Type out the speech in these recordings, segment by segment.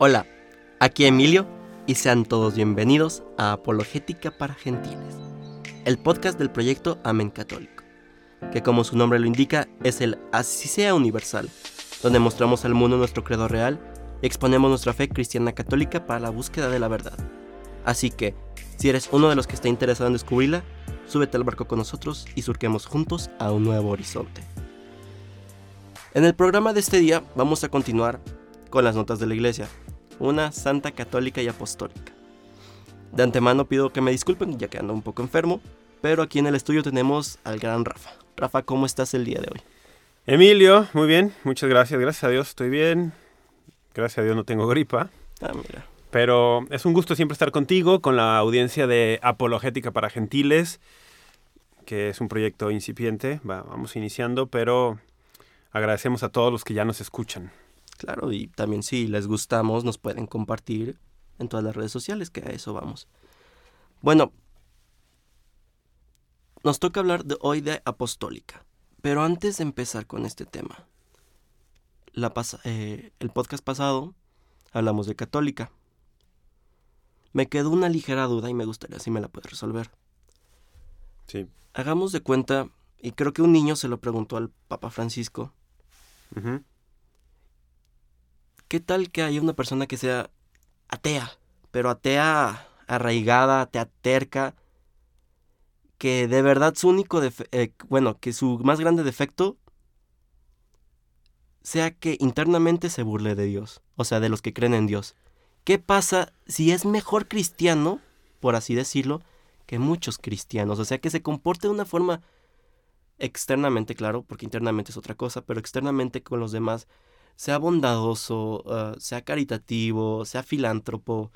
Hola, aquí Emilio y sean todos bienvenidos a Apologética para Gentiles, el podcast del proyecto Amén Católico, que como su nombre lo indica es el Así sea Universal, donde mostramos al mundo nuestro credo real y exponemos nuestra fe cristiana católica para la búsqueda de la verdad. Así que, si eres uno de los que está interesado en descubrirla, súbete al barco con nosotros y surquemos juntos a un nuevo horizonte. En el programa de este día vamos a continuar con las notas de la iglesia, una santa católica y apostólica. De antemano pido que me disculpen ya que ando un poco enfermo, pero aquí en el estudio tenemos al gran Rafa. Rafa, ¿cómo estás el día de hoy? Emilio, muy bien, muchas gracias, gracias a Dios estoy bien, gracias a Dios no tengo gripa. Ah, mira. Pero es un gusto siempre estar contigo, con la audiencia de Apologética para Gentiles, que es un proyecto incipiente, Va, vamos iniciando, pero agradecemos a todos los que ya nos escuchan. Claro, y también si les gustamos nos pueden compartir en todas las redes sociales, que a eso vamos. Bueno, nos toca hablar de hoy de apostólica, pero antes de empezar con este tema, la eh, el podcast pasado hablamos de católica. Me quedó una ligera duda y me gustaría si me la puedes resolver. Sí. Hagamos de cuenta, y creo que un niño se lo preguntó al Papa Francisco. ¿Qué tal que haya una persona que sea atea, pero atea arraigada, atea terca, que de verdad su único, eh, bueno, que su más grande defecto sea que internamente se burle de Dios, o sea, de los que creen en Dios. ¿Qué pasa si es mejor cristiano, por así decirlo, que muchos cristianos? O sea, que se comporte de una forma externamente, claro, porque internamente es otra cosa, pero externamente con los demás, sea bondadoso, ah, sea caritativo, sea filántropo,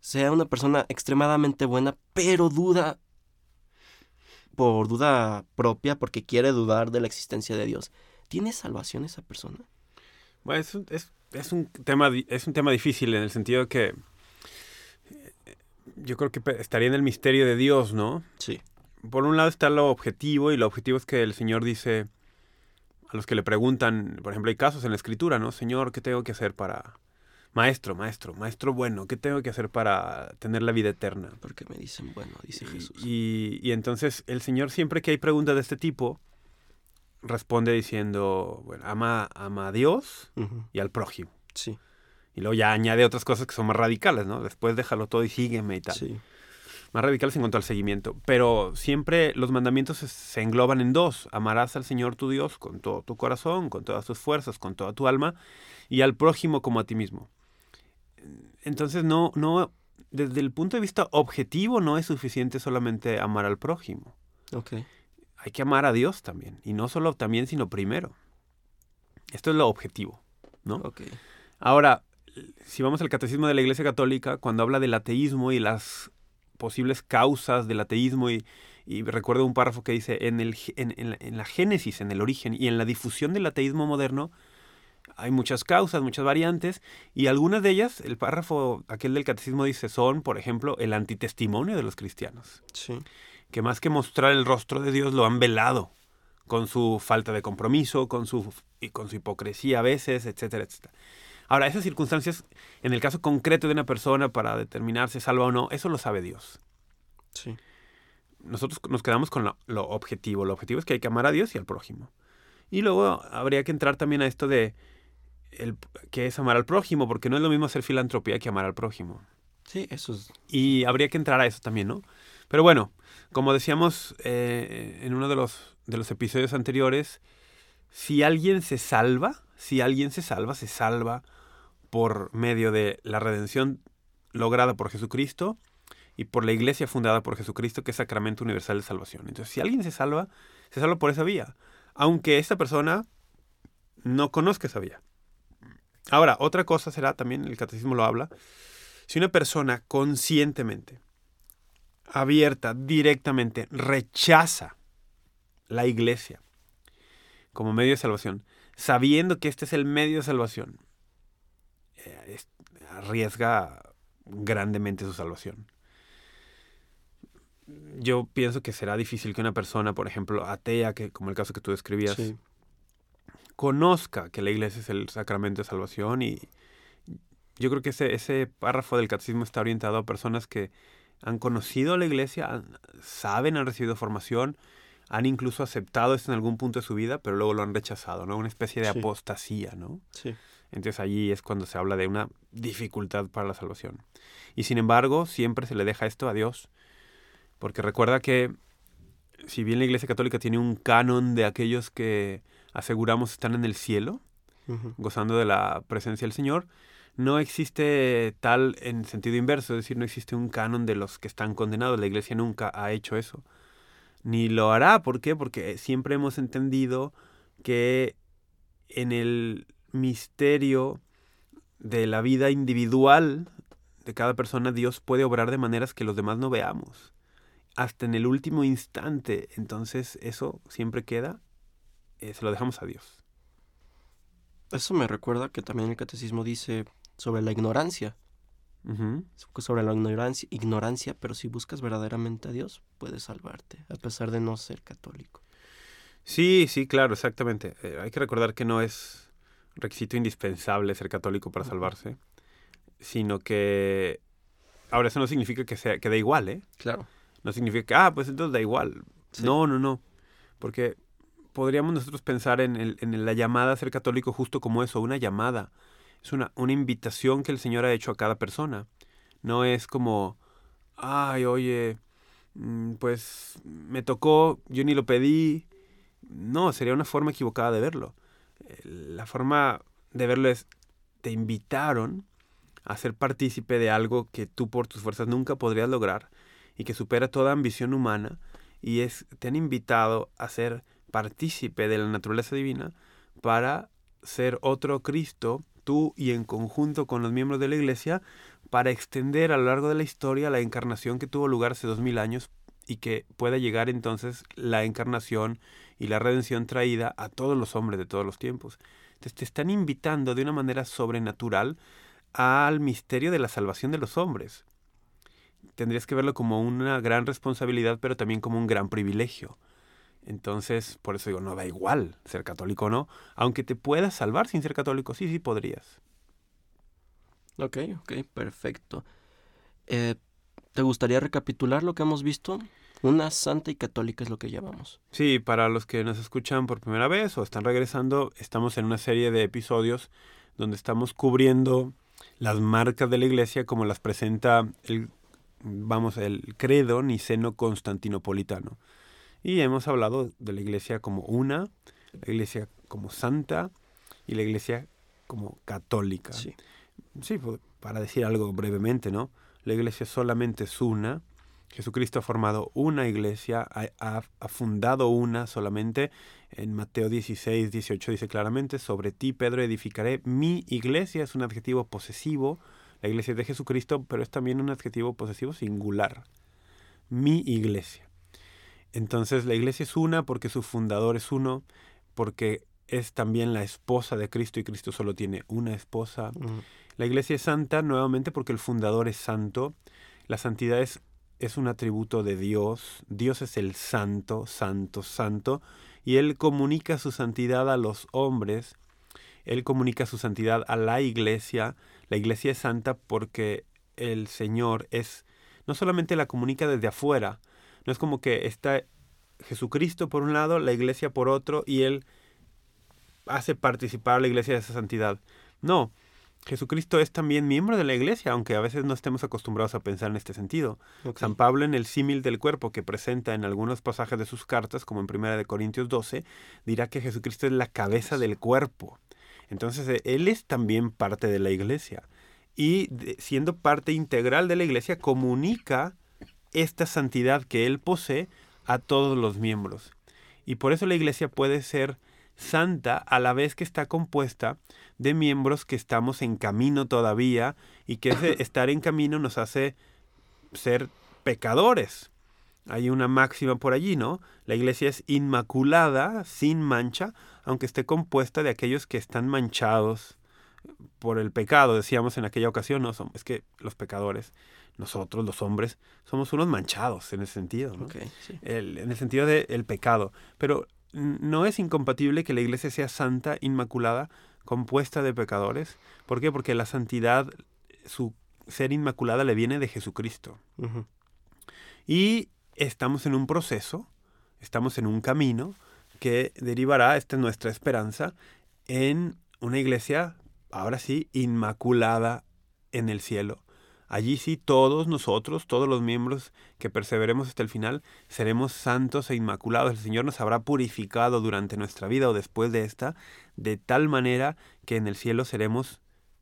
sea una persona extremadamente buena, pero duda por duda propia, porque quiere dudar de la existencia de Dios. ¿Tiene salvación esa persona? Bueno, es, es es un tema, es un tema difícil en el sentido de que eh, yo creo que estaría en el misterio de Dios, ¿no? Sí. Por un lado está lo objetivo y lo objetivo es que el Señor dice a los que le preguntan, por ejemplo, hay casos en la escritura, ¿no? Señor, ¿qué tengo que hacer para... Maestro, maestro, maestro bueno, ¿qué tengo que hacer para tener la vida eterna? Porque me dicen bueno, dice Jesús. Y, y entonces el Señor siempre que hay preguntas de este tipo, responde diciendo, bueno, ama, ama a Dios y al prójimo. Sí. Y luego ya añade otras cosas que son más radicales, ¿no? Después déjalo todo y sígueme y tal. Sí. Más radicales en cuanto al seguimiento. Pero siempre los mandamientos se, engloban en dos. Amarás al Señor tu Dios con todo tu corazón, con todas tus fuerzas, con toda tu alma, y al prójimo como a ti mismo. Entonces no, no, desde el punto de vista objetivo no es suficiente solamente amar al prójimo. Okay hay que amar a Dios también. Y no solo también, sino primero. Esto es lo objetivo, ¿no? Ok. Ahora, si vamos al catecismo de la Iglesia Católica, cuando habla del ateísmo y las posibles causas del ateísmo, y, recuerdo un párrafo que dice, en, el, en, la, génesis, en el origen y en la difusión del ateísmo moderno, hay muchas causas, muchas variantes, y algunas de ellas, el párrafo aquel del catecismo dice, son, por ejemplo, el antitestimonio de los cristianos. Sí que más que mostrar el rostro de Dios lo han velado con su falta de compromiso, con su, y con su hipocresía a veces, etcétera, etcétera. Ahora, esas circunstancias, en el caso concreto de una persona para determinar si salva o no, eso lo sabe Dios. Sí. Nosotros nos quedamos con lo, objetivo. Lo objetivo es que hay que amar a Dios y al prójimo. Y luego habría que entrar también a esto de el, que es amar al prójimo, porque no es lo mismo hacer filantropía que amar al prójimo. Sí, eso es. Y habría que entrar a eso también, ¿no? Pero bueno, como decíamos eh, en uno de los, de los episodios anteriores, si alguien se salva, si alguien se salva, se salva por medio de la redención lograda por Jesucristo y por la iglesia fundada por Jesucristo, que es sacramento universal de salvación. Entonces, si alguien se salva, se salva por esa vía, aunque esta persona no conozca esa vía. Ahora, otra cosa será, también el catecismo lo habla, si una persona conscientemente abierta, directamente, rechaza la iglesia como medio de salvación, sabiendo que este es el medio de salvación, eh, arriesga grandemente su salvación. Yo pienso que será difícil que una persona, por ejemplo, atea, que como el caso que tú describías, conozca que la iglesia es el sacramento de salvación y yo creo que ese, ese párrafo del catecismo está orientado a personas que han conocido la iglesia, saben, han recibido formación, han incluso aceptado esto en algún punto de su vida, pero luego lo han rechazado, ¿no? Una especie de apostasía, ¿no? Sí. Entonces allí es cuando se habla de una dificultad para la salvación. Y sin embargo, siempre se le deja esto a Dios, porque recuerda que si bien la Iglesia Católica tiene un canon de aquellos que aseguramos están en el cielo, gozando de la presencia del Señor, no existe tal en sentido inverso, es decir, no existe un canon de los que están condenados. La Iglesia nunca ha hecho eso. Ni lo hará, ¿por qué? Porque siempre hemos entendido que en el misterio de la vida individual de cada persona, Dios puede obrar de maneras que los demás no veamos. Hasta en el último instante. Entonces eso siempre queda, eh, se lo dejamos a Dios. Eso me recuerda que también el catecismo dice sobre la ignorancia. Sobre la ignorancia, ignorancia, pero si buscas verdaderamente a Dios, puedes salvarte, a pesar de no ser católico. Sí, sí, claro, exactamente. Eh, hay que recordar que no es requisito indispensable ser católico para salvarse, sino que... Ahora, eso no significa que, sea, que da igual, ¿eh? Claro. No significa que, ah, pues entonces da igual. No, no, no. Porque podríamos nosotros pensar en, el, en la llamada a ser católico justo como eso, una llamada es una, una invitación que el Señor ha hecho a cada persona. No es como, ay, oye, mm, pues me tocó, yo ni lo pedí. No, sería una forma equivocada de verlo. La forma de verlo es, te invitaron a ser partícipe de algo que tú por tus fuerzas nunca podrías lograr y que supera toda ambición humana y es, te han invitado a ser partícipe de la naturaleza divina para ser otro Cristo tú y en conjunto con los miembros de la Iglesia para extender a lo largo de la historia la encarnación que tuvo lugar hace dos mil años y que pueda llegar entonces la encarnación y la redención traída a todos los hombres de todos los tiempos. Entonces te están invitando de una manera sobrenatural al misterio de la salvación de los hombres. Tendrías que verlo como una gran responsabilidad, pero también como un gran privilegio. Entonces, por eso digo, no da igual ser católico o no. Aunque te puedas salvar sin ser católico, sí, sí podrías. Ok, ok, perfecto. Eh, ¿Te gustaría recapitular lo que hemos visto? Una santa y católica es lo que llamamos. Sí, para los que nos escuchan por primera vez o están regresando, estamos en una serie de episodios donde estamos cubriendo las marcas de la iglesia como las presenta el, vamos, el credo niceno constantinopolitano. Y hemos hablado de la iglesia como una, la iglesia como santa y la iglesia como católica. Sí. Sí, pues, para decir algo brevemente, ¿no? La iglesia solamente es una. Jesucristo ha formado una iglesia, ha, ha, fundado una solamente. En Mateo 16, 18 dice claramente, sobre ti, Pedro, edificaré mi iglesia. Es un adjetivo posesivo. La iglesia es de Jesucristo, pero es también un adjetivo posesivo singular. Mi iglesia. Entonces la iglesia es una porque su fundador es uno, porque es también la esposa de Cristo y Cristo solo tiene una esposa. La iglesia es santa nuevamente porque el fundador es santo. La santidad es, es un atributo de Dios. Dios es el santo, santo, santo. Y Él comunica su santidad a los hombres. Él comunica su santidad a la iglesia. La iglesia es santa porque el Señor es, no solamente la comunica desde afuera, no es como que está Jesucristo por un lado, la iglesia por otro, y Él hace participar a la iglesia de esa santidad. No, Jesucristo es también miembro de la iglesia, aunque a veces no estemos acostumbrados a pensar en este sentido. San Pablo en el símil del cuerpo que presenta en algunos pasajes de sus cartas, como en 1 Corintios 12, dirá que Jesucristo es la cabeza del cuerpo. Entonces, eh, Él es también parte de la iglesia. Y siendo parte integral de la iglesia, comunica esta santidad que Él posee a todos los miembros. Y por eso la iglesia puede ser santa a la vez que está compuesta de miembros que estamos en camino todavía y que ese estar en camino nos hace ser pecadores. Hay una máxima por allí, ¿no? La iglesia es inmaculada, sin mancha, aunque esté compuesta de aquellos que están manchados por el pecado, decíamos en aquella ocasión, no, es que los pecadores nosotros los hombres somos unos manchados en ese sentido, ¿no? en el sentido del pecado. Pero no es incompatible que la iglesia sea santa, inmaculada, compuesta de pecadores. ¿Por qué? Porque la santidad, su ser inmaculada le viene de Jesucristo. Y estamos en un proceso, estamos en un camino que derivará, esta es nuestra esperanza, en una iglesia, ahora sí, inmaculada en el cielo. Allí sí todos nosotros, todos los miembros que perseveremos hasta el final, seremos santos e inmaculados. El Señor nos habrá purificado durante nuestra vida o después de esta, de tal manera que en el cielo seremos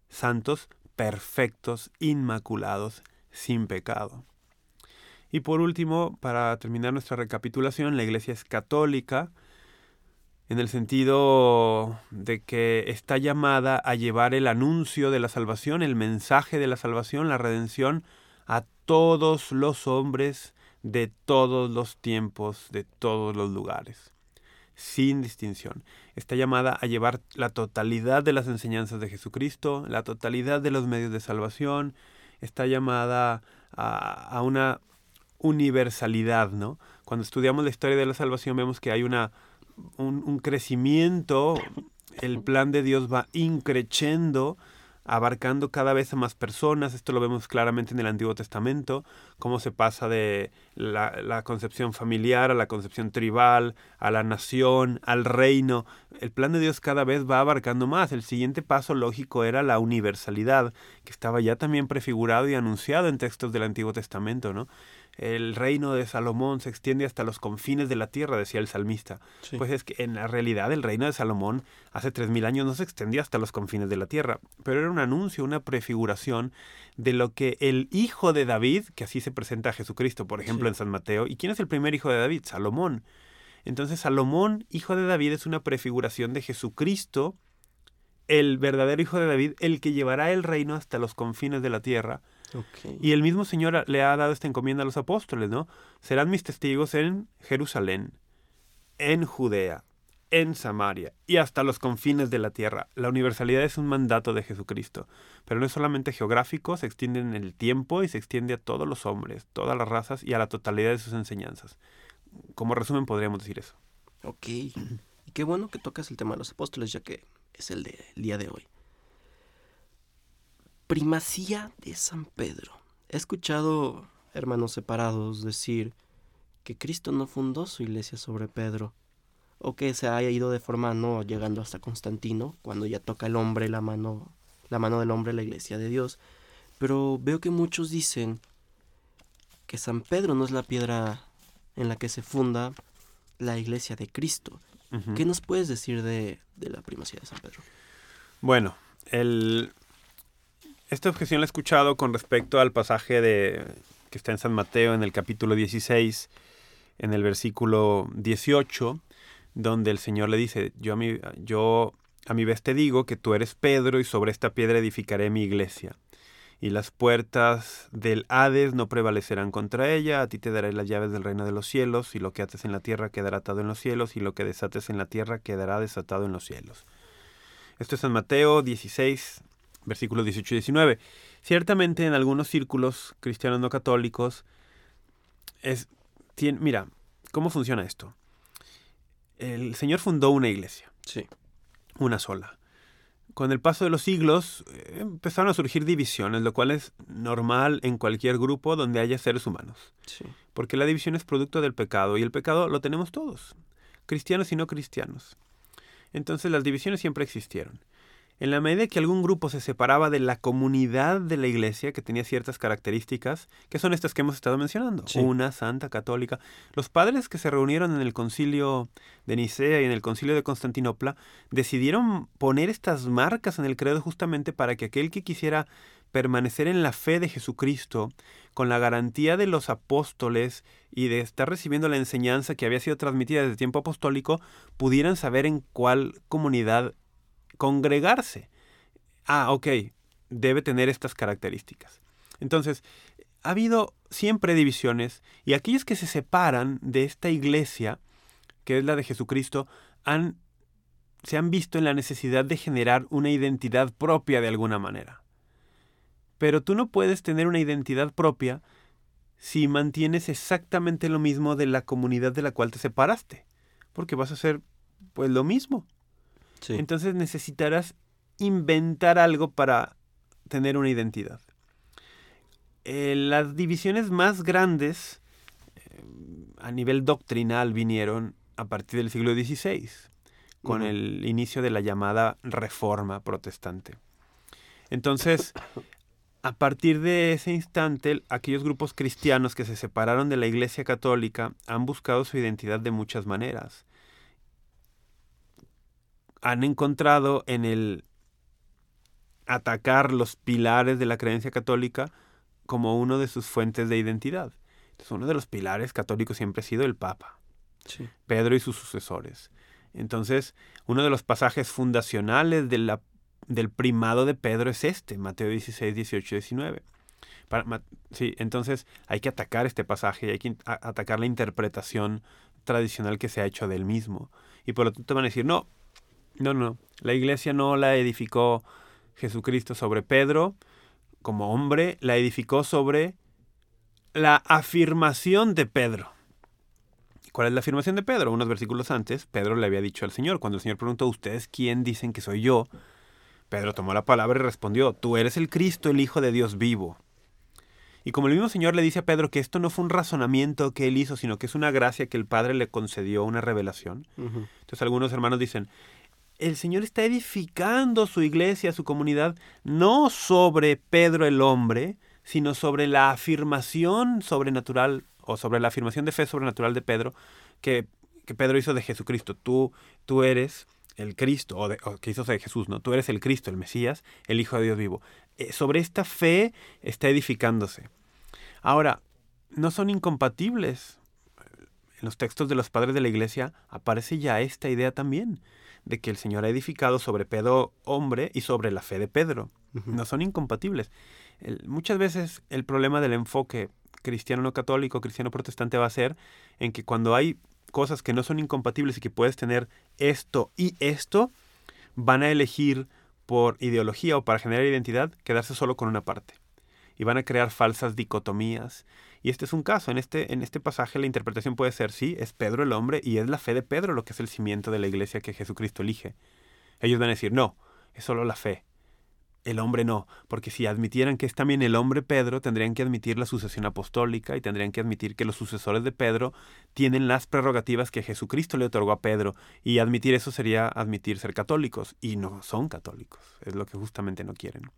santos, perfectos, inmaculados, sin pecado. Y por último, para terminar nuestra recapitulación, la Iglesia es católica, en el sentido de que está llamada a llevar el anuncio de la salvación, el mensaje de la salvación, la redención, a todos los hombres de todos los tiempos, de todos los lugares, sin distinción. Está llamada a llevar la totalidad de las enseñanzas de Jesucristo, la totalidad de los medios de salvación, está llamada a, una universalidad, ¿no? Cuando estudiamos la historia de la salvación vemos que hay una un, crecimiento, el plan de Dios va increciendo, abarcando cada vez a más personas. Esto lo vemos claramente en el Antiguo Testamento, cómo se pasa de la, la, concepción familiar a la concepción tribal, a la nación, al reino. El plan de Dios cada vez va abarcando más. El siguiente paso lógico era la universalidad, que estaba ya también prefigurado y anunciado en textos del Antiguo Testamento, ¿no? El reino de Salomón se extiende hasta los confines de la tierra, decía el salmista. Pues es que en la realidad el reino de Salomón hace tres mil años no se extendía hasta los confines de la tierra, pero era un anuncio, una prefiguración de lo que el hijo de David, que así se presenta a Jesucristo, por ejemplo, en San Mateo, ¿y quién es el primer hijo de David? Salomón. Entonces Salomón, hijo de David, es una prefiguración de Jesucristo, el verdadero hijo de David, el que llevará el reino hasta los confines de la tierra y el mismo Señor le ha dado esta encomienda a los apóstoles, ¿no? Serán mis testigos en Jerusalén, en Judea, en Samaria y hasta los confines de la tierra. La universalidad es un mandato de Jesucristo, pero no es solamente geográfico, se extiende en el tiempo y se extiende a todos los hombres, todas las razas y a la totalidad de sus enseñanzas. Como resumen podríamos decir eso. Ok. Y qué bueno que tocas el tema de los apóstoles, ya que es el del día de hoy primacía de San Pedro. He escuchado hermanos separados decir que Cristo no fundó su iglesia sobre Pedro, o que se haya ido deformando llegando hasta Constantino, cuando ya toca el hombre la mano, la mano del hombre la iglesia de Dios. Pero veo que muchos dicen que San Pedro no es la piedra en la que se funda la iglesia de Cristo. ¿Qué nos puedes decir de, de la primacía de San Pedro? Bueno, el, esta objeción la he escuchado con respecto al pasaje de, que está en San Mateo en el capítulo 16, en el versículo 18, donde el Señor le dice, yo a mi, yo a mi vez te digo que tú eres Pedro y sobre esta piedra edificaré mi iglesia. Y las puertas del Hades no prevalecerán contra ella, a ti te daré las llaves del reino de los cielos, y lo que ates en la tierra quedará atado en los cielos, y lo que desates en la tierra quedará desatado en los cielos. Esto es San Mateo 16, versículos 18 y 19. Ciertamente en algunos círculos cristianos no católicos es mira, ¿cómo funciona esto? El Señor fundó una iglesia. Sí. Una sola. Con el paso de los siglos eh, empezaron a surgir divisiones, lo cual es normal en cualquier grupo donde haya seres humanos. Sí. Porque la división es producto del pecado y el pecado lo tenemos todos, cristianos y no cristianos. Entonces las divisiones siempre existieron. En la medida que algún grupo se separaba de la comunidad de la iglesia, que tenía ciertas características, que son estas que hemos estado mencionando, una, santa, católica, los padres que se reunieron en el concilio de Nicea y en el concilio de Constantinopla decidieron poner estas marcas en el credo justamente para que aquel que quisiera permanecer en la fe de Jesucristo, con la garantía de los apóstoles y de estar recibiendo la enseñanza que había sido transmitida desde tiempo apostólico, pudieran saber en cuál comunidad congregarse. Ah, ok, debe tener estas características. Entonces, ha habido siempre divisiones y aquellos que se separan de esta iglesia, que es la de Jesucristo, han, se han visto en la necesidad de generar una identidad propia de alguna manera. Pero tú no puedes tener una identidad propia si mantienes exactamente lo mismo de la comunidad de la cual te separaste, porque vas a hacer pues lo mismo. Entonces necesitarás inventar algo para tener una identidad. Eh, las divisiones más grandes eh, a nivel doctrinal vinieron a partir del siglo XVI, con el inicio de la llamada Reforma Protestante. Entonces, a partir de ese instante, aquellos grupos cristianos que se separaron de la Iglesia Católica han buscado su identidad de muchas maneras. Han encontrado en el atacar los pilares de la creencia católica como uno de sus fuentes de identidad. Entonces, uno de los pilares católicos siempre ha sido el Papa, Pedro y sus sucesores. Entonces, uno de los pasajes fundacionales del primado de Pedro es este, Mateo 16, 18, 19. sí, entonces hay que atacar este pasaje, hay que atacar la interpretación tradicional que se ha hecho del mismo. Y por lo tanto van a decir, no, no, no, la iglesia no la edificó Jesucristo sobre Pedro como hombre, la edificó sobre la afirmación de Pedro. ¿Cuál es la afirmación de Pedro? Unos versículos antes, Pedro le había dicho al Señor, cuando el Señor preguntó, ¿ustedes quién dicen que soy yo? Pedro tomó la palabra y respondió, tú eres el Cristo, el Hijo de Dios vivo. Y como el mismo Señor le dice a Pedro que esto no fue un razonamiento que él hizo, sino que es una gracia que el Padre le concedió, una revelación. Entonces algunos hermanos dicen, el Señor está edificando su iglesia, su comunidad, no sobre Pedro el hombre, sino sobre la afirmación sobrenatural o sobre la afirmación de fe sobrenatural de Pedro que, Pedro hizo de Jesucristo. Tú, tú eres el Cristo, o, que hizo de Jesús, ¿no? Tú eres el Cristo, el Mesías, el Hijo de Dios vivo. Eh, sobre esta fe está edificándose. Ahora, no son incompatibles. En los textos de los padres de la iglesia aparece ya esta idea también, de que el Señor ha edificado sobre Pedro hombre y sobre la fe de Pedro. No son incompatibles. muchas veces el problema del enfoque cristiano no católico, cristiano protestante va a ser en que cuando hay cosas que no son incompatibles y que puedes tener esto y esto, van a elegir por ideología o para generar identidad quedarse solo con una parte. Y van a crear falsas dicotomías. Y este es un caso. En este, en este pasaje la interpretación puede ser, sí, es Pedro el hombre y es la fe de Pedro lo que es el cimiento de la iglesia que Jesucristo elige. Ellos van a decir, no, es solo la fe el hombre no, porque si admitieran que es también el hombre Pedro, tendrían que admitir la sucesión apostólica y tendrían que admitir que los sucesores de Pedro tienen las prerrogativas que Jesucristo le otorgó a Pedro, y admitir eso sería admitir ser católicos, y no son católicos, es lo que justamente no quieren.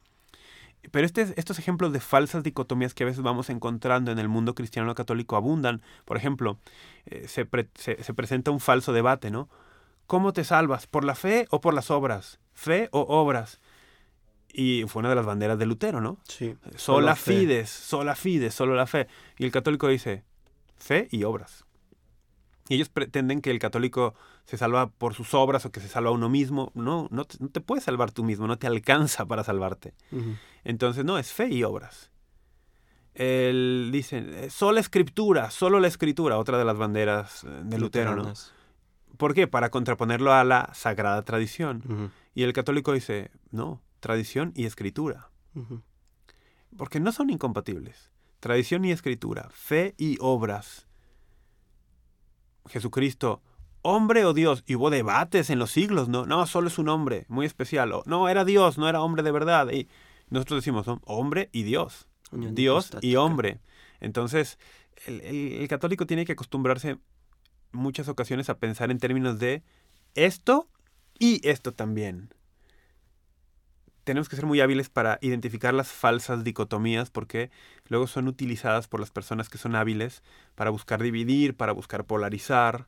Pero este, estos ejemplos de falsas dicotomías que a veces vamos encontrando en el mundo cristiano católico abundan. Por ejemplo, eh, se, se presenta un falso debate, ¿no? ¿Cómo te salvas? ¿Por la fe o por las obras? ¿Fe o obras? Y fue una de las banderas de Lutero, ¿no? Sí. Sola fides, sola fides, solo la fe. Y el católico dice, fe y obras. Y ellos pretenden que el católico se salva por sus obras o que se salva a uno mismo. No, no te, puedes salvar tú mismo, no te alcanza para salvarte. Entonces, no, es fe y obras. Él dice, sola escritura, solo la escritura, otra de las banderas eh, de Lutero, ¿no? ¿Por qué? Para contraponerlo a la sagrada tradición. Y el católico dice, no, tradición y escritura. Porque no son incompatibles. Tradición y escritura, fe y obras. Jesucristo, hombre o Dios, y hubo debates en los siglos, no, no, solo es un hombre, muy especial. no, era Dios, no era hombre de verdad. Y nosotros decimos, hombre y Dios. Dios y hombre. Entonces, el, el católico tiene que acostumbrarse muchas ocasiones a pensar en términos de esto y esto también tenemos que ser muy hábiles para identificar las falsas dicotomías porque luego son utilizadas por las personas que son hábiles para buscar dividir, para buscar polarizar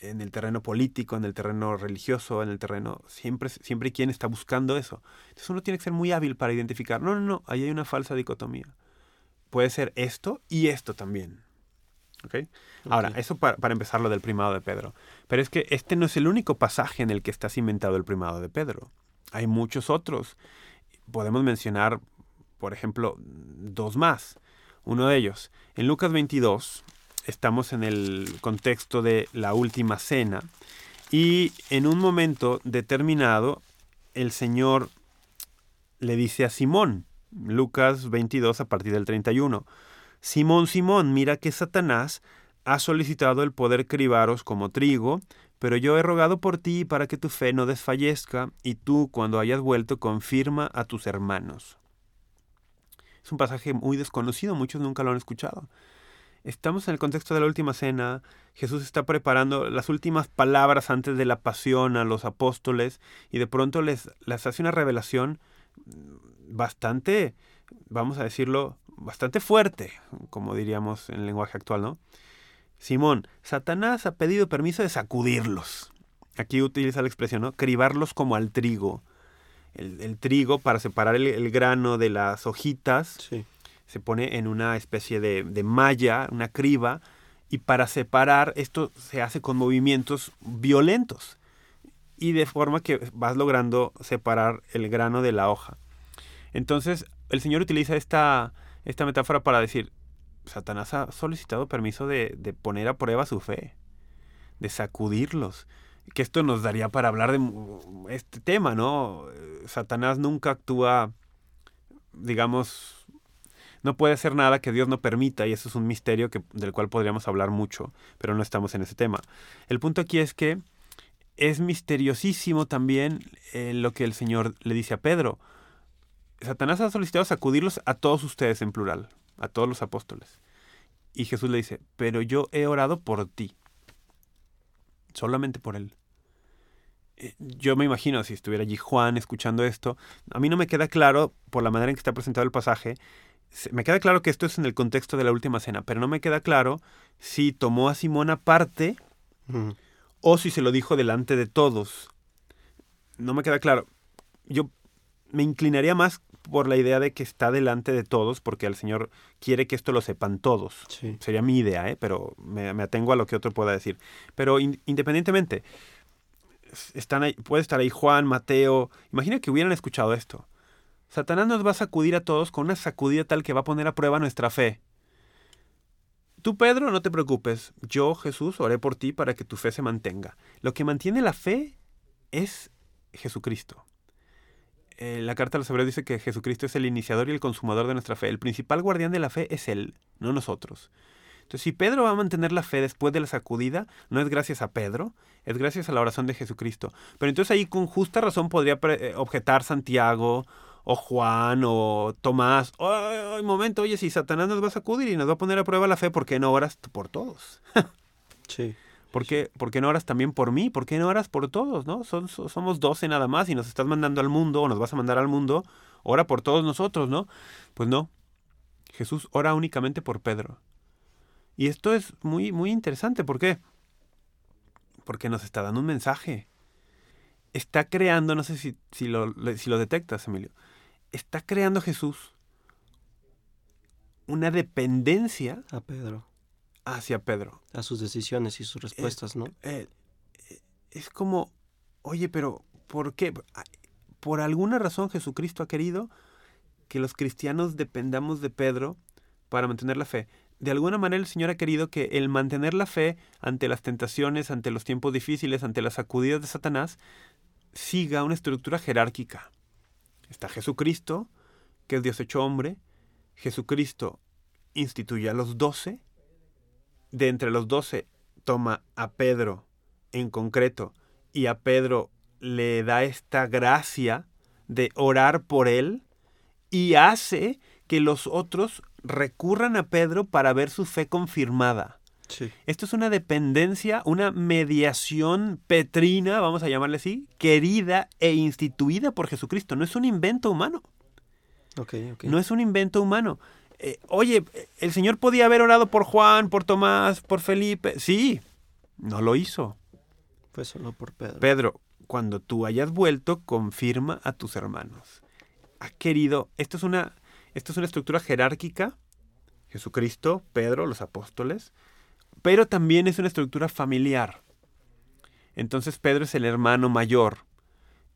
en el terreno político, en el terreno religioso, en el terreno... Siempre, siempre quien está buscando eso. Entonces uno tiene que ser muy hábil para identificar, no, no, no, ahí hay una falsa dicotomía. Puede ser esto y esto también. ¿Okay? Ahora, eso para, para, empezar lo del primado de Pedro. Pero es que este no es el único pasaje en el que está cimentado el primado de Pedro. Hay muchos otros. Podemos mencionar, por ejemplo, dos más. Uno de ellos, en Lucas 22, estamos en el contexto de la última cena y en un momento determinado el Señor le dice a Simón, Lucas 22 a partir del 31, Simón, Simón, mira que Satanás ha solicitado el poder cribaros como trigo, Pero yo he rogado por ti para que tu fe no desfallezca, y tú, cuando hayas vuelto, confirma a tus hermanos. Es un pasaje muy desconocido, muchos nunca lo han escuchado. Estamos en el contexto de la última cena, Jesús está preparando las últimas palabras antes de la pasión a los apóstoles y de pronto les, les hace una revelación bastante, vamos a decirlo, bastante fuerte, como diríamos en el lenguaje actual, ¿no? Simón, Satanás ha pedido permiso de sacudirlos. Aquí utiliza la expresión, ¿no? Cribarlos como al trigo. El, trigo, para separar el, grano de las hojitas, se pone en una especie de, de malla, una criba, y para separar esto se hace con movimientos violentos y de forma que vas logrando separar el grano de la hoja. Entonces, el Señor utiliza esta, esta metáfora para decir, Satanás ha solicitado permiso de, de, poner a prueba su fe, de sacudirlos. Que esto nos daría para hablar de este tema, ¿no? Satanás nunca actúa, digamos, no puede hacer nada que Dios no permita y eso es un misterio que, del cual podríamos hablar mucho, pero no estamos en ese tema. El punto aquí es que es misteriosísimo también eh, lo que el Señor le dice a Pedro. Satanás ha solicitado sacudirlos a todos ustedes en plural, a todos los apóstoles. Y Jesús le dice, pero yo he orado por ti, solamente por él. Eh, yo me imagino, si estuviera allí Juan escuchando esto, a mí no me queda claro, por la manera en que está presentado el pasaje, me queda claro que esto es en el contexto de la última cena, pero no me queda claro si tomó a Simón aparte o si se lo dijo delante de todos. No me queda claro. Yo me inclinaría más por la idea de que está delante de todos, porque el Señor quiere que esto lo sepan todos. Sería mi idea, ¿eh? pero me, atengo a lo que otro pueda decir. Pero independientemente, están ahí, puede estar ahí Juan, Mateo. Imagina que hubieran escuchado esto. Satanás nos va a sacudir a todos con una sacudida tal que va a poner a prueba nuestra fe. Tú, Pedro, no te preocupes. Yo, Jesús, oré por ti para que tu fe se mantenga. Lo que mantiene la fe es Jesucristo. Eh, la carta de los hebreos dice que Jesucristo es el iniciador y el consumador de nuestra fe. El principal guardián de la fe es Él, no nosotros. Entonces, si Pedro va a mantener la fe después de la sacudida, no es gracias a Pedro, es gracias a la oración de Jesucristo. Pero entonces ahí con justa razón podría eh, objetar Santiago o Juan o Tomás, ¡ay, momento! Oye, si Satanás nos va a sacudir y nos va a poner a prueba la fe, ¿por qué no oras por todos? sí. ¿Por qué, no oras también por mí? ¿Por qué no oras por todos? ¿no? somos doce nada más y nos estás mandando al mundo o nos vas a mandar al mundo. Ora por todos nosotros, ¿no? Pues no. Jesús ora únicamente por Pedro. Y esto es muy, muy interesante. ¿Por qué? Porque nos está dando un mensaje. Está creando, no sé si, si, lo, si lo detectas, Emilio, está creando Jesús una dependencia a Pedro. Hacia Pedro. A sus decisiones y sus respuestas, ¿no? Eh, es como, oye, pero ¿por qué? Por alguna razón Jesucristo ha querido que los cristianos dependamos de Pedro para mantener la fe. De alguna manera el Señor ha querido que el mantener la fe ante las tentaciones, ante los tiempos difíciles, ante las sacudidas de Satanás, siga una estructura jerárquica. Está Jesucristo, que es Dios hecho hombre. Jesucristo instituye a los doce. De entre los doce toma a Pedro en concreto y a Pedro le da esta gracia de orar por él y hace que los otros recurran a Pedro para ver su fe confirmada. Esto es una dependencia, una mediación petrina, vamos a llamarle así, querida e instituida por Jesucristo. No es un invento humano. No es un invento humano. Eh, oye, el Señor podía haber orado por Juan, por Tomás, por Felipe. Sí, no lo hizo. Fue solo por Pedro. Pedro, cuando tú hayas vuelto, confirma a tus hermanos. Ha querido, esto es una, esto es una estructura jerárquica. Jesucristo, Pedro, los apóstoles, pero también es una estructura familiar. Entonces Pedro es el hermano mayor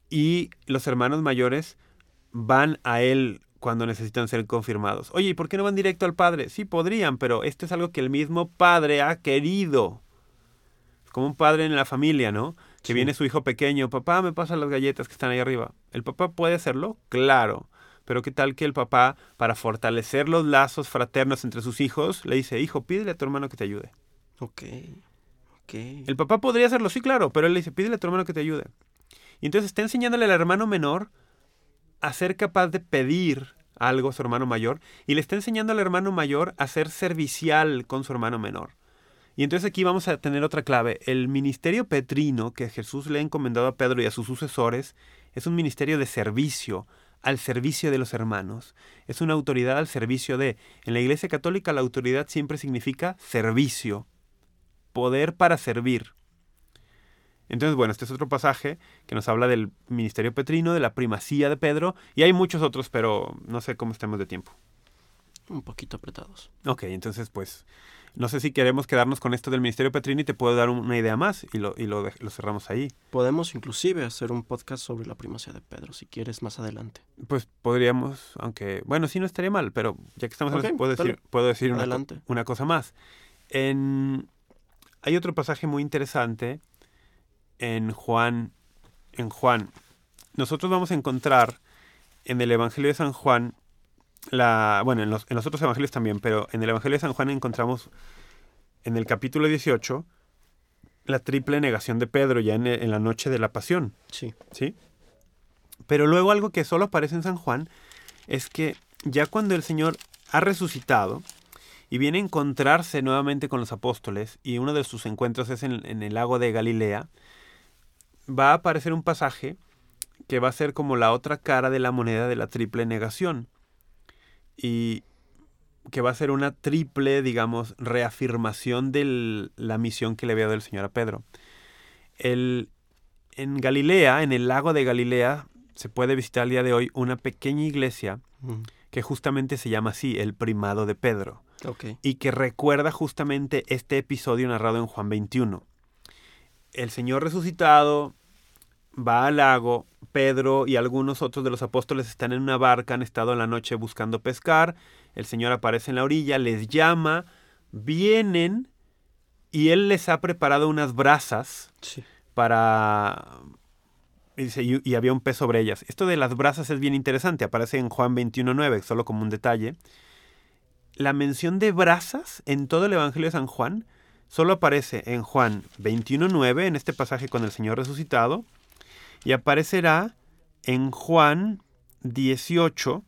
y los hermanos mayores van a él cuando necesitan ser confirmados. Oye, ¿y por qué no van directo al padre? Sí, podrían, pero esto es algo que el mismo padre ha querido. Como un padre en la familia, ¿no? Que viene su hijo pequeño, papá, me pasa las galletas que están ahí arriba. ¿El papá puede hacerlo? Claro. Pero qué tal que el papá, para fortalecer los lazos fraternos entre sus hijos, le dice, hijo, pídele a tu hermano que te ayude. Ok. Ok. El papá podría hacerlo, sí, claro, pero él le dice, pídele a tu hermano que te ayude. Y entonces está enseñándole al hermano menor a ser capaz de pedir algo a su hermano mayor y le está enseñando al hermano mayor a ser servicial con su hermano menor. Y entonces aquí vamos a tener otra clave. El ministerio petrino que Jesús le ha encomendado a Pedro y a sus sucesores es un ministerio de servicio, al servicio de los hermanos. Es una autoridad al servicio de... En la Iglesia Católica la autoridad siempre significa servicio, poder para servir. Entonces, bueno, este es otro pasaje que nos habla del ministerio petrino, de la primacía de Pedro, y hay muchos otros, pero no sé cómo estemos de tiempo. Un poquito apretados. Ok, entonces pues no sé si queremos quedarnos con esto del ministerio petrino y te puedo dar una idea más y lo, y lo, cerramos ahí. Podemos inclusive hacer un podcast sobre la primacía de Pedro, si quieres, más adelante. Pues podríamos, aunque, bueno, sí no estaría mal, pero ya que estamos en Ok, eso, puedo dale. decir, puedo decir una, cosa más. En, hay otro pasaje muy interesante en Juan, en Juan. Nosotros vamos a encontrar en el Evangelio de San Juan, la, bueno, en los, en los otros evangelios también, pero en el Evangelio de San Juan encontramos en el capítulo 18 la triple negación de Pedro ya en, en la noche de la pasión. Sí. ¿sí? Pero luego algo que solo aparece en San Juan es que ya cuando el Señor ha resucitado y viene a encontrarse nuevamente con los apóstoles, y uno de sus encuentros es en, en el lago de Galilea, va a aparecer un pasaje que va a ser como la otra cara de la moneda de la triple negación. Y que va a ser una triple, digamos, reafirmación de la misión que le había dado el Señor a Pedro. El, en Galilea, en el lago de Galilea, se puede visitar al día de hoy una pequeña iglesia Mm, que justamente se llama así, el primado de Pedro, y que recuerda justamente este episodio narrado en Juan 21. El Señor resucitado va al lago, Pedro y algunos otros de los apóstoles están en una barca, han estado en la noche buscando pescar, el Señor aparece en la orilla, les llama, vienen y Él les ha preparado unas brasas Sí. para... Y, dice, y- y había un pez sobre ellas. Esto de las brasas es bien interesante, aparece en Juan 21.9, solo como un detalle. La mención de brasas en todo el Evangelio de San Juan solo aparece en Juan 21.9, en este pasaje con el Señor resucitado, y aparecerá en Juan 18,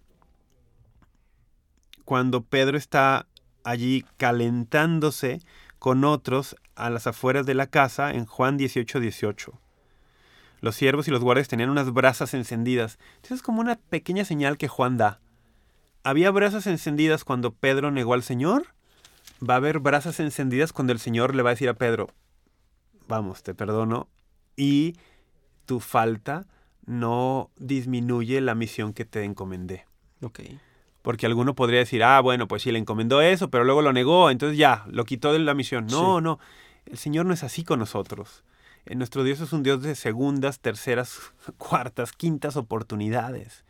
cuando Pedro está allí calentándose con otros a las afueras de la casa en Juan 18, 18. Los siervos y los guardias tenían unas brasas encendidas. Entonces es como una pequeña señal que Juan da. Había brasas encendidas cuando Pedro negó al Señor. Va a haber brasas encendidas cuando el Señor le va a decir a Pedro, vamos, te perdono. Y tu falta no disminuye la misión que te encomendé. Ok. Porque alguno podría decir, ah, bueno, pues sí, le encomendó eso, pero luego lo negó, entonces ya, lo quitó de la misión. No, Sí. no, el Señor no es así con nosotros. Eh, Nuestro Dios es un Dios de segundas, terceras, cuartas, quintas oportunidades.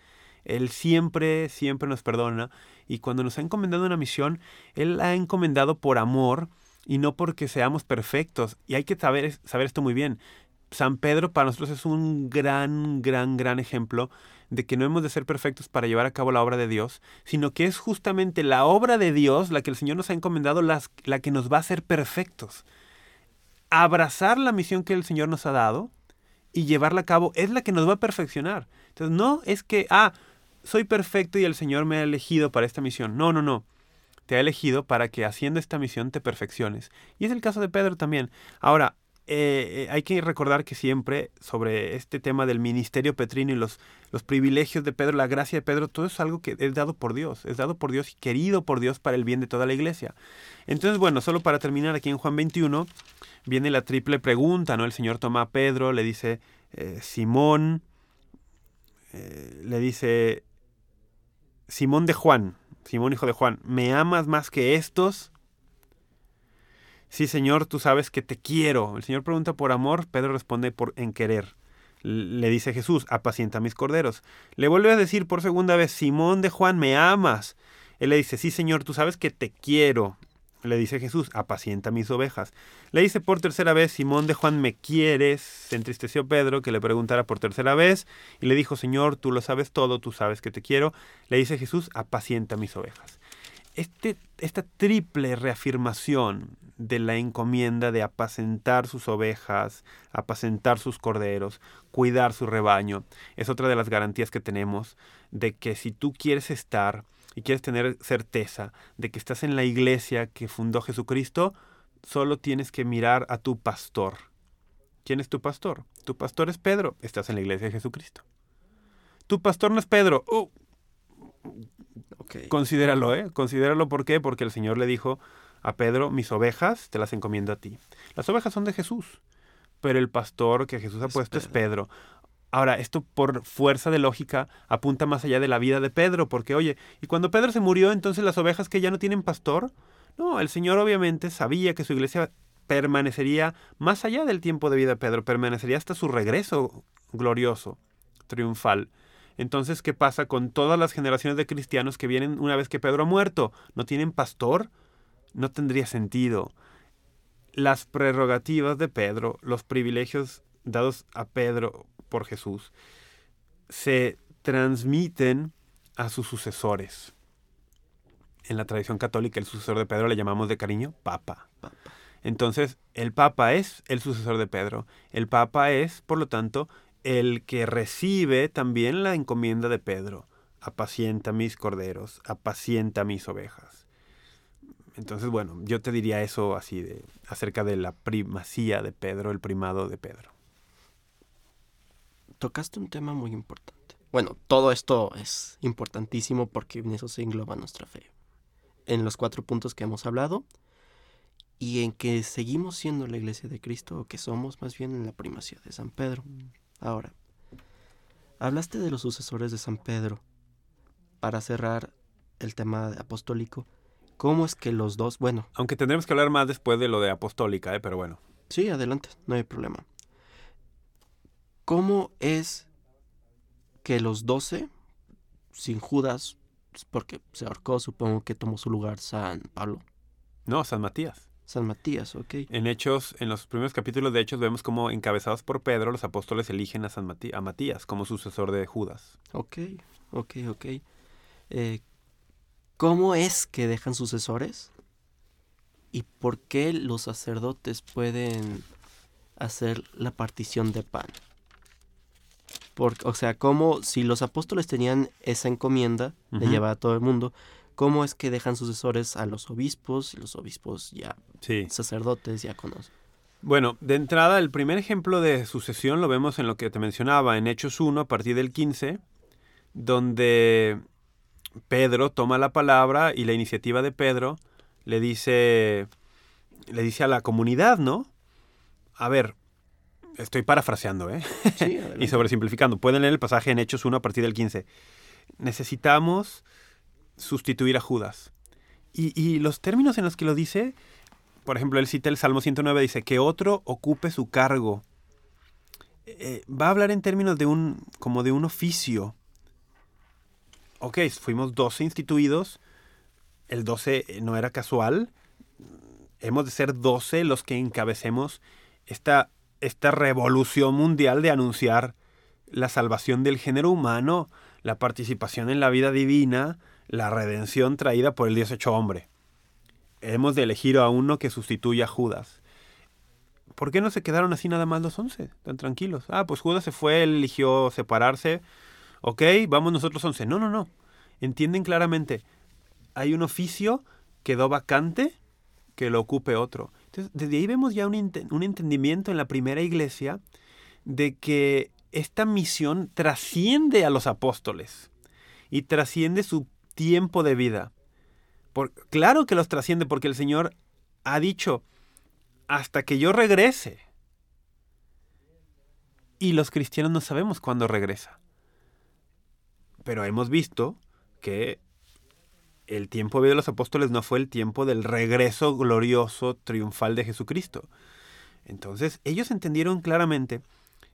Él siempre, siempre nos perdona y cuando nos ha encomendado una misión, Él la ha encomendado por amor y no porque seamos perfectos. Y hay que saber, saber esto muy bien. San Pedro para nosotros es un gran, gran, gran ejemplo de que no hemos de ser perfectos para llevar a cabo la obra de Dios, sino que es justamente la obra de Dios la que el Señor nos ha encomendado, la que nos va a hacer perfectos. Abrazar la misión que el Señor nos ha dado y llevarla a cabo es la que nos va a perfeccionar. Entonces, no es que, ah, soy perfecto y el Señor me ha elegido para esta misión. No, no, no. Te ha elegido para que haciendo esta misión te perfecciones. Y es el caso de Pedro también. Ahora, eh, eh, hay que recordar que siempre sobre este tema del ministerio petrino y los, los privilegios de Pedro, la gracia de Pedro, todo es algo que es dado por Dios, es dado por Dios y querido por Dios para el bien de toda la iglesia. Entonces, bueno, solo para terminar aquí en Juan 21, viene la triple pregunta, ¿no? El Señor toma a Pedro, le dice, eh, Simón, le dice, Simón de Juan, Simón hijo de Juan, ¿me amas más que estos? Sí, Señor, tú sabes que te quiero. El Señor pregunta por amor, Pedro responde por en querer. Le dice Jesús, apacienta mis corderos. Le vuelve a decir por segunda vez, Simón de Juan, ¿me amas? Él le dice, sí, Señor, tú sabes que te quiero. Le dice Jesús, apacienta mis ovejas. Le dice por tercera vez, Simón de Juan, ¿me quieres? Se entristeció Pedro que le preguntara por tercera vez y le dijo, Señor, tú lo sabes todo, tú sabes que te quiero. Le dice Jesús, apacienta mis ovejas. Este, esta triple reafirmación de la encomienda de apacentar sus ovejas, apacentar sus corderos, cuidar su rebaño. Es otra de las garantías que tenemos de que si tú quieres estar y quieres tener certeza de que estás en la iglesia que fundó Jesucristo, solo tienes que mirar a tu pastor. ¿Quién es tu pastor? Tu pastor es Pedro, estás en la iglesia de Jesucristo. Tu pastor no es Pedro. Uh, Considéralo, ¿eh? Considéralo, ¿por qué? Porque el Señor le dijo a Pedro, mis ovejas te las encomiendo a ti. Las ovejas son de Jesús, pero el pastor que Jesús ha puesto es Pedro. Ahora, esto por fuerza de lógica apunta más allá de la vida de Pedro, porque oye, ¿y cuando Pedro se murió, entonces las ovejas que ya no tienen pastor? No, el Señor obviamente sabía que su iglesia permanecería más allá del tiempo de vida de Pedro, permanecería hasta su regreso glorioso, triunfal. Entonces, ¿qué pasa con todas las generaciones de cristianos que vienen una vez que Pedro ha muerto? ¿No tienen pastor? No tendría sentido. Las prerrogativas de Pedro, los privilegios dados a Pedro por Jesús, se transmiten a sus sucesores. En la tradición católica, el sucesor de Pedro le llamamos de cariño Papa. Entonces, el Papa es el sucesor de Pedro. El Papa es, por lo tanto, el que recibe también la encomienda de Pedro, apacienta mis corderos, apacienta mis ovejas. Entonces, bueno, yo te diría eso así de acerca de la primacía de Pedro, el primado de Pedro. Tocaste un tema muy importante. Bueno, todo esto es importantísimo porque en eso se engloba nuestra fe. En los cuatro puntos que hemos hablado y en que seguimos siendo la iglesia de Cristo o que somos más bien en la primacía de San Pedro. Ahora, hablaste de los sucesores de San Pedro. Para cerrar el tema apostólico, ¿cómo es que los dos, bueno... Aunque tendremos que hablar más después de lo de apostólica, ¿eh? pero bueno. Sí, adelante, no hay problema. ¿Cómo es que los doce, sin Judas, porque se ahorcó, supongo que tomó su lugar San Pablo? No, San Matías. San Matías, ok. En Hechos, en los primeros capítulos de Hechos, vemos como encabezados por Pedro, los apóstoles eligen a, San Matías, a Matías como sucesor de Judas. Ok, ok, ok. Eh, ¿Cómo es que dejan sucesores? ¿Y por qué los sacerdotes pueden hacer la partición de pan? Porque, o sea, ¿cómo si los apóstoles tenían esa encomienda de llevar a todo el mundo, cómo es que dejan sucesores a los obispos, y los obispos ya sacerdotes ya conocen. Bueno, de entrada, el primer ejemplo de sucesión lo vemos en lo que te mencionaba, en Hechos 1, a partir del 15, donde Pedro toma la palabra y la iniciativa de Pedro le dice, le dice a la comunidad, ¿no? A ver, estoy parafraseando, ¿eh? Sí, y sobresimplificando. Pueden leer el pasaje en Hechos 1 a partir del 15. Necesitamos sustituir a Judas. Y, los términos en los que lo dice, por ejemplo, él cita el Salmo 109, dice, que otro ocupe su cargo. Eh, va a hablar en términos de un, como de un oficio. Ok, fuimos 12 instituidos, el 12 no era casual, hemos de ser 12 los que encabecemos esta, esta revolución mundial de anunciar la salvación del género humano, la participación en la vida divina, la redención traída por el Dios hecho hombre. Hemos de elegir a uno que sustituya a Judas. ¿Por qué no se quedaron así nada más los once, tan tranquilos? Ah, pues Judas se fue, eligió separarse. Ok, vamos nosotros once. No, no, no. Entienden claramente. Hay un oficio, quedó vacante, que lo ocupe otro. Entonces, desde ahí vemos ya un, un entendimiento en la primera iglesia de que esta misión trasciende a los apóstoles y trasciende su tiempo de vida. Por, claro que los trasciende porque el Señor ha dicho, hasta que yo regrese. Y los cristianos no sabemos cuándo regresa. Pero hemos visto que el tiempo de los apóstoles no fue el tiempo del regreso glorioso, triunfal de Jesucristo. Entonces, ellos entendieron claramente,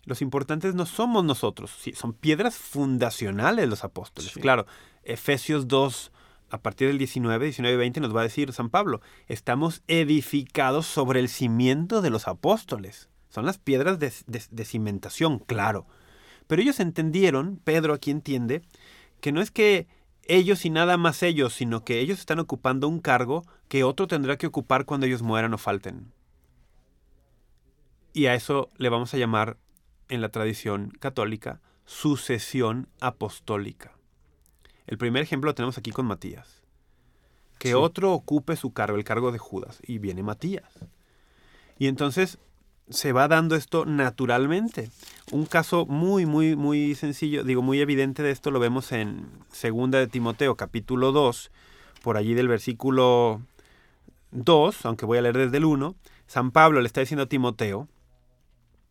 los importantes no somos nosotros, sí, son piedras fundacionales los apóstoles. Claro, Efesios 2, a partir del 19, 19 y 20 nos va a decir San Pablo, estamos edificados sobre el cimiento de los apóstoles. Son las piedras de, cimentación, claro. Pero ellos entendieron, Pedro aquí entiende, que no es que ellos y nada más ellos, sino que ellos están ocupando un cargo que otro tendrá que ocupar cuando ellos mueran o falten. Y a eso le vamos a llamar en la tradición católica sucesión apostólica. El primer ejemplo lo tenemos aquí con Matías. Que Sí. otro ocupe su cargo, el cargo de Judas, y viene Matías. Y entonces se va dando esto naturalmente. Un caso muy, muy, muy sencillo, digo, muy evidente de esto lo vemos en Segunda de Timoteo, capítulo 2, por allí del versículo 2, aunque voy a leer desde el 1, San Pablo le está diciendo a Timoteo,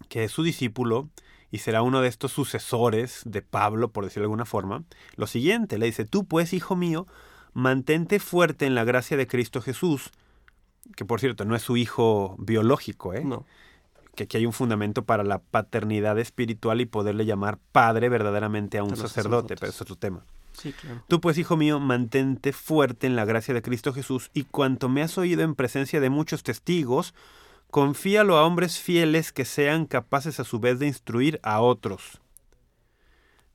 que es su discípulo y será uno de estos sucesores de Pablo, por decirlo de alguna forma, lo siguiente, le dice, tú pues, hijo mío, mantente fuerte en la gracia de Cristo Jesús, que por cierto no es su hijo biológico, ¿eh? No. Que aquí hay un fundamento para la paternidad espiritual y poderle llamar padre verdaderamente a un sacerdote, pero eso es otro tema. Sí, claro. Tú pues, hijo mío, mantente fuerte en la gracia de Cristo Jesús y cuanto me has oído en presencia de muchos testigos, confíalo a hombres fieles que sean capaces a su vez de instruir a otros.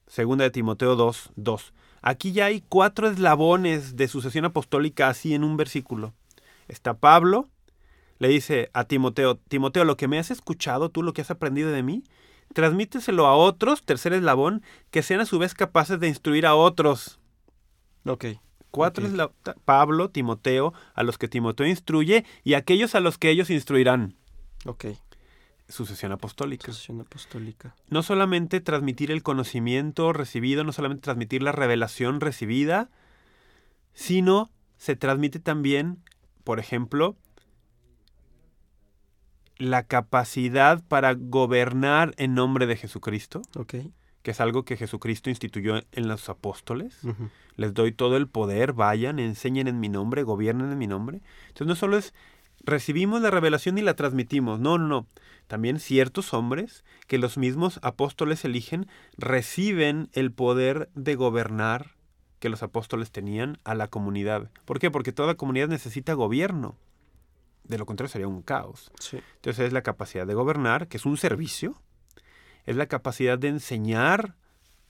Segunda de Timoteo 2, 2. Aquí ya hay cuatro eslabones de sucesión apostólica así en un versículo. Está Pablo, le dice a Timoteo, Timoteo, lo que me has escuchado, tú lo que has aprendido de mí, transmíteselo a otros, tercer eslabón, que sean a su vez capaces de instruir a otros. Ok. Cuatro Ok. es la, Pablo, Timoteo, a los que Timoteo instruye y aquellos a los que ellos instruirán. Ok. Sucesión apostólica. Sucesión apostólica. No solamente transmitir el conocimiento recibido, no solamente transmitir la revelación recibida, sino se transmite también, por ejemplo, la capacidad para gobernar en nombre de Jesucristo, Ok. que es algo que Jesucristo instituyó en los apóstoles. Les doy todo el poder, vayan, enseñen en mi nombre, gobiernen en mi nombre. Entonces no solo es recibimos la revelación y la transmitimos, no, no, no. También ciertos hombres que los mismos apóstoles eligen reciben el poder de gobernar que los apóstoles tenían a la comunidad. ¿Por qué? Porque toda comunidad necesita gobierno. De lo contrario sería un caos. Sí. Entonces es la capacidad de gobernar, que es un servicio, es la capacidad de enseñar,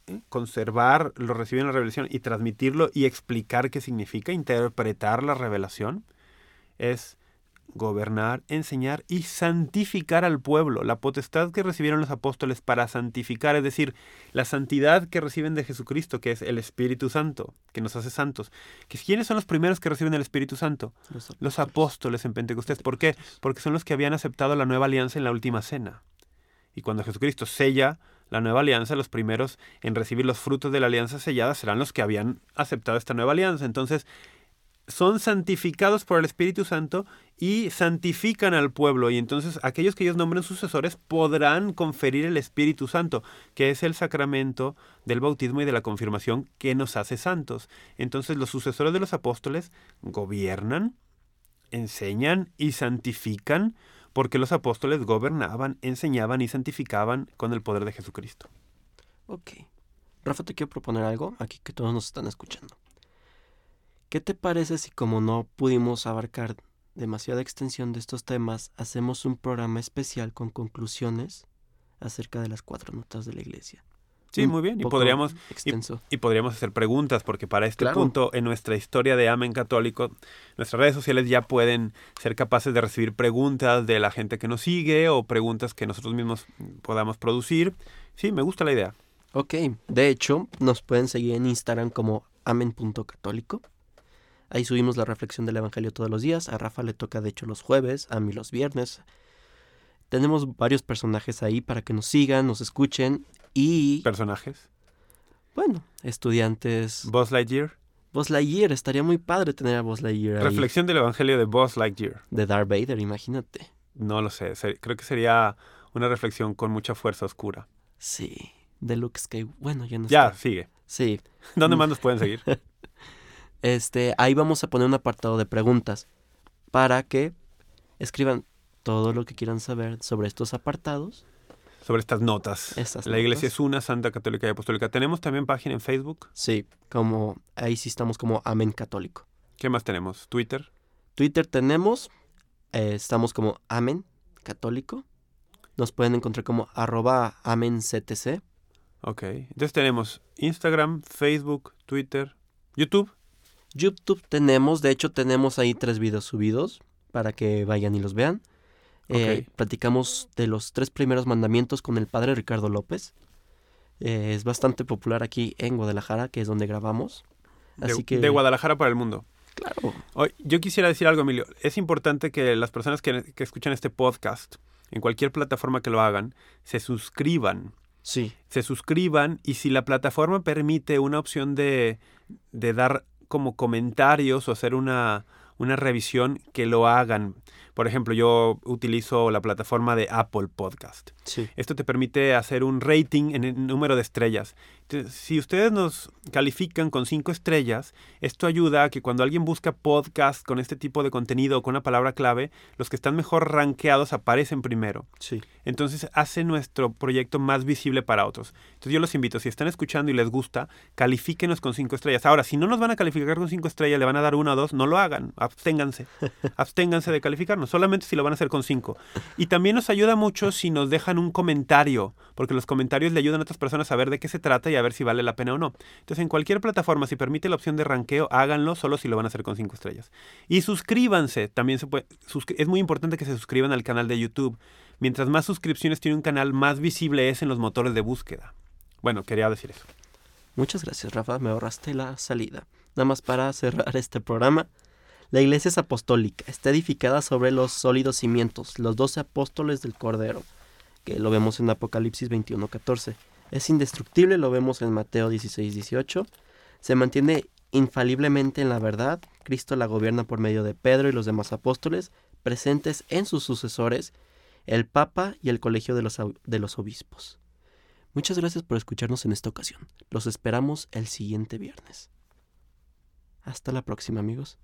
¿eh? conservar lo recibido en la revelación y transmitirlo y explicar qué significa, interpretar la revelación, es gobernar, enseñar y santificar al pueblo. La potestad que recibieron los apóstoles para santificar, es decir, la santidad que reciben de Jesucristo, que es el Espíritu Santo, que nos hace santos. ¿Que ¿Quiénes son los primeros que reciben el Espíritu Santo? Los Los apóstoles en Pentecostés. ¿Por qué? Porque son los que habían aceptado la nueva alianza en la última cena. Y cuando Jesucristo sella la nueva alianza, los primeros en recibir los frutos de la alianza sellada serán los que habían aceptado esta nueva alianza. Entonces, son santificados por el Espíritu Santo y santifican al pueblo. Y entonces aquellos que ellos nombren sucesores podrán conferir el Espíritu Santo, que es el sacramento del bautismo y de la confirmación que nos hace santos. Entonces los sucesores de los apóstoles gobiernan, enseñan y santifican porque los apóstoles gobernaban, enseñaban y santificaban con el poder de Jesucristo. Ok. Rafa, te quiero proponer algo aquí que todos nos están escuchando. ¿Qué te parece si como no pudimos abarcar demasiada extensión de estos temas, hacemos un programa especial con conclusiones acerca de las cuatro notas de la iglesia? Sí, muy bien. Y podríamos, Extenso. y podríamos hacer preguntas, porque para este Claro. punto en nuestra historia de Amen Católico, nuestras redes sociales ya pueden ser capaces de recibir preguntas de la gente que nos sigue o preguntas que nosotros mismos podamos producir. Sí, me gusta la idea. Ok, de hecho, nos pueden seguir en Instagram como amen.católico. Ahí subimos la reflexión del Evangelio todos los días. A Rafa le toca, de hecho, los jueves, a mí los viernes. Tenemos varios personajes ahí para que nos sigan, nos escuchen y, Personajes. bueno, estudiantes. Buzz Lightyear. Buzz Lightyear, estaría muy padre tener a Buzz Lightyear ahí. Reflexión del Evangelio de Buzz Lightyear. De Darth Vader, imagínate. No lo sé. creo que sería una reflexión con mucha fuerza oscura. Sí, de Luke Skywalker. Bueno, ya no Ya, está. sigue. Sí, ¿Dónde más nos pueden seguir? Este, ahí vamos a poner un apartado de preguntas para que escriban todo lo que quieran saber sobre estos apartados. Sobre estas notas. Estas la iglesia es una, Santa Católica y Apostólica. Tenemos también página en Facebook. Sí, como ahí sí estamos como Amén Católico. ¿Qué más tenemos? Twitter. Twitter tenemos, eh, estamos como Amén Católico. Nos pueden encontrar como arroba AmenCTC. Ok. Entonces tenemos Instagram, Facebook, Twitter. YouTube. YouTube tenemos, de hecho tenemos ahí tres videos subidos para que vayan y los vean. Eh, Ok. platicamos de los tres primeros mandamientos con el padre Ricardo López. Eh, es bastante popular aquí en Guadalajara, que es donde grabamos. De, Así que, de Guadalajara para el mundo. claro, Hoy, yo quisiera decir algo, Emilio. Es importante que las personas que, que escuchan este podcast, en cualquier plataforma que lo hagan, se suscriban. sí, Se suscriban y si la plataforma permite una opción de, de dar como comentarios o hacer una, una revisión, que lo hagan. Por ejemplo, yo utilizo la plataforma de Apple Podcast. sí. Esto te permite hacer un rating en el número de estrellas. Entonces, si ustedes nos califican con cinco estrellas, esto ayuda a que cuando alguien busca podcast con este tipo de contenido o con una palabra clave, los que están mejor rankeados aparecen primero. Sí, Entonces hace nuestro proyecto más visible para otros. Entonces yo los invito, si están escuchando y les gusta, califíquenos con cinco estrellas. Ahora, si no nos van a calificar con cinco estrellas, le van a dar una o dos, no lo hagan, absténganse. absténganse de calificarnos, solamente si lo van a hacer con cinco. Y también nos ayuda mucho si nos dejan un comentario, porque los comentarios le ayudan a otras personas a ver de qué se trata y a ver si vale la pena o no. Entonces en cualquier plataforma, si permite la opción de ranqueo, háganlo solo si lo van a hacer con cinco estrellas. Y suscríbanse, también se puede, es muy importante que se suscriban al canal de YouTube. Mientras más suscripciones tiene un canal, más visible es en los motores de búsqueda. Bueno, quería decir eso. Muchas gracias, Rafa. Me ahorraste la salida. Nada más para cerrar este programa. La iglesia es apostólica. Está edificada sobre los sólidos cimientos, los doce apóstoles del Cordero, que lo vemos en Apocalipsis 21:14. Es indestructible, lo vemos en Mateo 16:18. Se mantiene infaliblemente en la verdad. Cristo la gobierna por medio de Pedro y los demás apóstoles, presentes en sus sucesores, el Papa y el Colegio de los, de los Obispos. Muchas gracias por escucharnos en esta ocasión. Los esperamos el siguiente viernes. Hasta la próxima amigos.